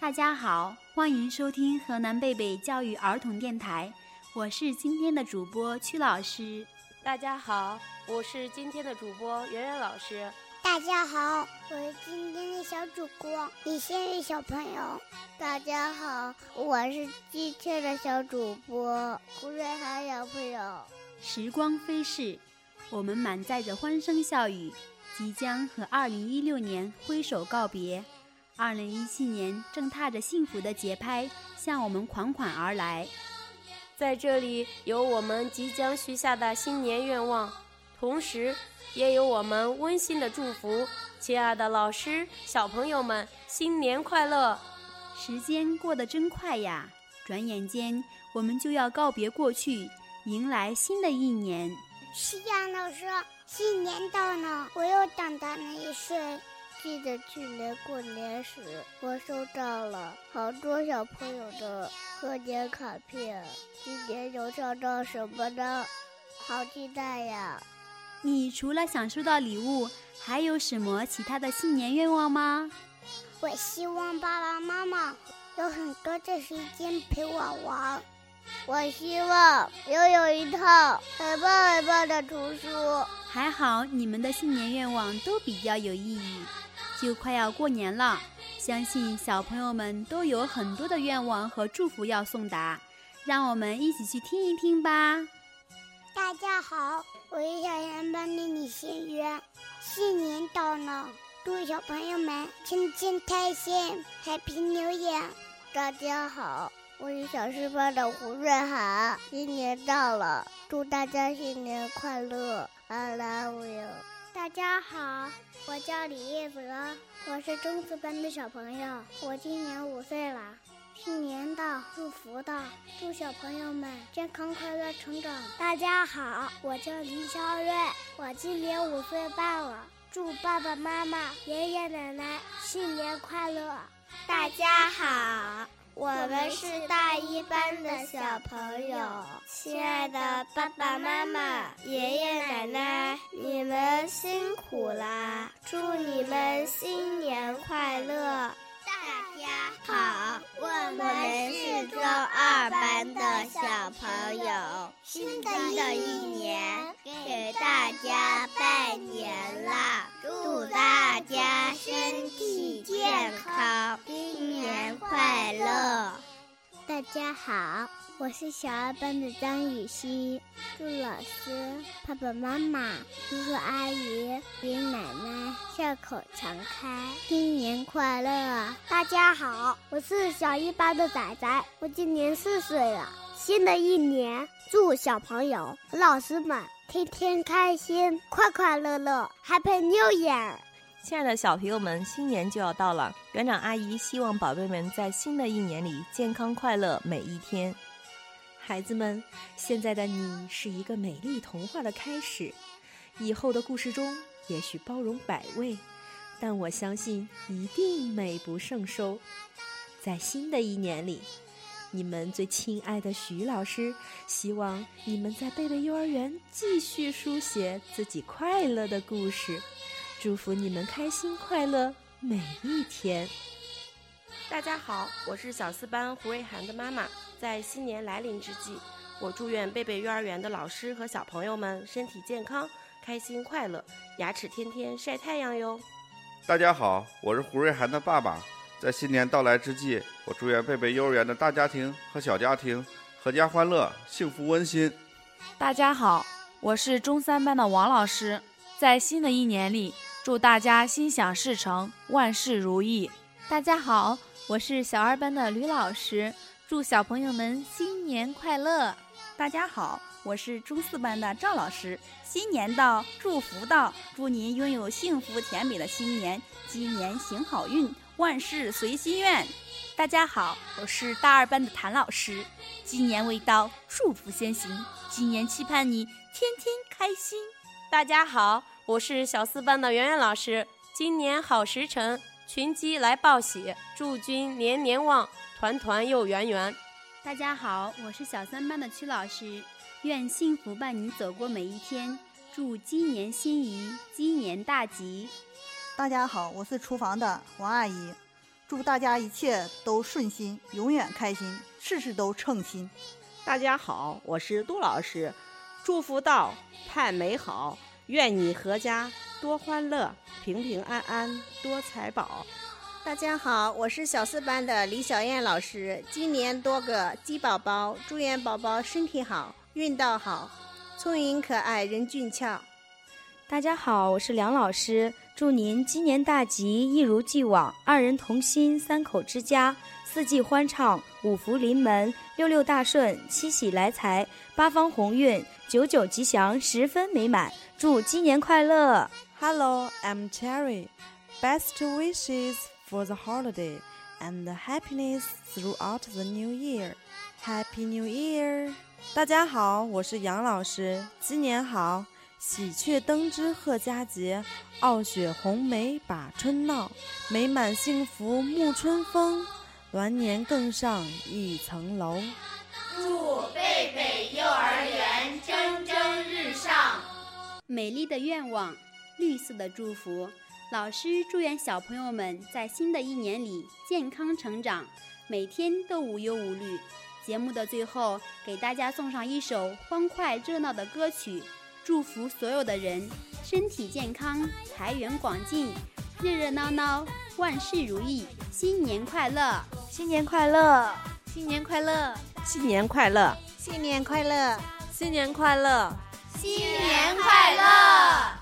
大家好，欢迎收听河南贝贝教育儿童电台，我是今天的主播曲老师。大家好，我是今天的主播圆圆老师。大家好，我是今天的小主播李仙宇小朋友。大家好，我是今天的小主播胡瑞涵小朋友。时光飞逝，我们满载着欢声笑语，即将和2016年挥手告别。2017年正踏着幸福的节拍向我们款款而来。在这里，有我们即将许下的新年愿望，同时。也有我们温馨的祝福，亲爱的老师、小朋友们，新年快乐！时间过得真快呀，转眼间我们就要告别过去，迎来新的一年。是呀，老师，新年到了，我又长大了一岁。记得去年过年时，我收到了好多小朋友的贺年卡片。今年又收到什么呢？好期待呀！你除了想收到礼物，还有什么其他的新年愿望吗？我希望爸爸妈妈有很多的时间陪我玩。我希望拥有一套很棒很棒的图书。还好你们的新年愿望都比较有意义。就快要过年了，相信小朋友们都有很多的愿望和祝福要送达，让我们一起去听一听吧。大家好，我是小羊班的李新宇。新年到了，祝小朋友们天天开心，Happy New Year！大家好，我是小四班的胡瑞涵。新年到了，祝大家新年快乐，I love you！大家好，我叫李叶泽，我是中四班的小朋友，我今年五岁了。新年到，祝福到，祝小朋友们健康快乐成长。大家好，我叫林肖瑞，我今年五岁半了，祝爸爸妈妈、爷爷奶奶新年快乐。大家好，我们是大一班的小朋友，亲爱的爸爸妈妈、爷爷奶奶，你们辛苦啦！祝你们新年快乐。大家好，我们是中二班的小朋友。新的一年，给大家拜年啦！祝大家身体健康，新年快乐！大家好。我是小二班的张雨欣，祝老师、爸爸妈妈、叔叔阿姨、爷爷奶奶笑口常开，新年快乐！大家好，我是小一班的仔仔，我今年四岁了。新的一年，祝小朋友和老师们天天开心，快快乐乐，Happy New Year！亲爱的小朋友们，新年就要到了，园长阿姨希望宝贝们在新的一年里健康快乐每一天。孩子们，现在的你是一个美丽童话的开始，以后的故事中也许包容百味，但我相信一定美不胜收。在新的一年里，你们最亲爱的徐老师希望你们在贝贝幼儿园继续书写自己快乐的故事，祝福你们开心快乐每一天。大家好，我是小四班胡瑞涵的妈妈。在新年来临之际，我祝愿贝贝幼儿园的老师和小朋友们身体健康、开心快乐，牙齿天天晒太阳哟。大家好，我是胡瑞涵的爸爸。在新年到来之际，我祝愿贝贝幼儿园的大家庭和小家庭阖家欢乐、幸福温馨。大家好，我是中三班的王老师。在新的一年里，祝大家心想事成、万事如意。大家好。我是小二班的吕老师，祝小朋友们新年快乐！大家好，我是中四班的赵老师。新年到，祝福到，祝您拥有幸福甜美的新年，今年行好运，万事随心愿。大家好，我是大二班的谭老师。今年未到，祝福先行，今年期盼你天天开心。大家好，我是小四班的圆圆老师。今年好时辰。群鸡来报喜，祝君年年旺，团团又圆圆。大家好，我是小三班的曲老师，愿幸福伴你走过每一天，祝鸡年心仪，鸡年大吉。大家好，我是厨房的王阿姨，祝大家一切都顺心，永远开心，事事都称心。大家好，我是杜老师，祝福到盼美好，愿你阖家多欢乐，平平安安多财宝。大家好，我是小四班的李小燕老师，今年多个鸡宝宝，祝愿宝宝身体好，运道好，聪明可爱，人俊俏。大家好，我是梁老师，祝您鸡年大吉，一如既往，二人同心，三口之家，四季欢畅，五福临门，六六大顺，七喜来财，八方鸿运，九九吉祥，十分美满。祝鸡年快乐！Hello, I'm Cherry. Best wishes for the holiday and happiness throughout the new year. Happy New Year！大家好，我是杨老师，新年好！喜鹊登枝贺佳节，傲雪红梅把春闹，美满幸福沐春风，鸾年更上一层楼。祝贝贝幼儿园蒸蒸日上！美丽的愿望，绿色的祝福。老师祝愿小朋友们在新的一年里健康成长，每天都无忧无虑。节目的最后，给大家送上一首欢快热闹的歌曲。祝福所有的人身体健康，财源广进，热热闹闹，万事如意，新年快乐！新年快乐！新年快乐！新年快乐！新年快乐！新年快乐！新年快乐！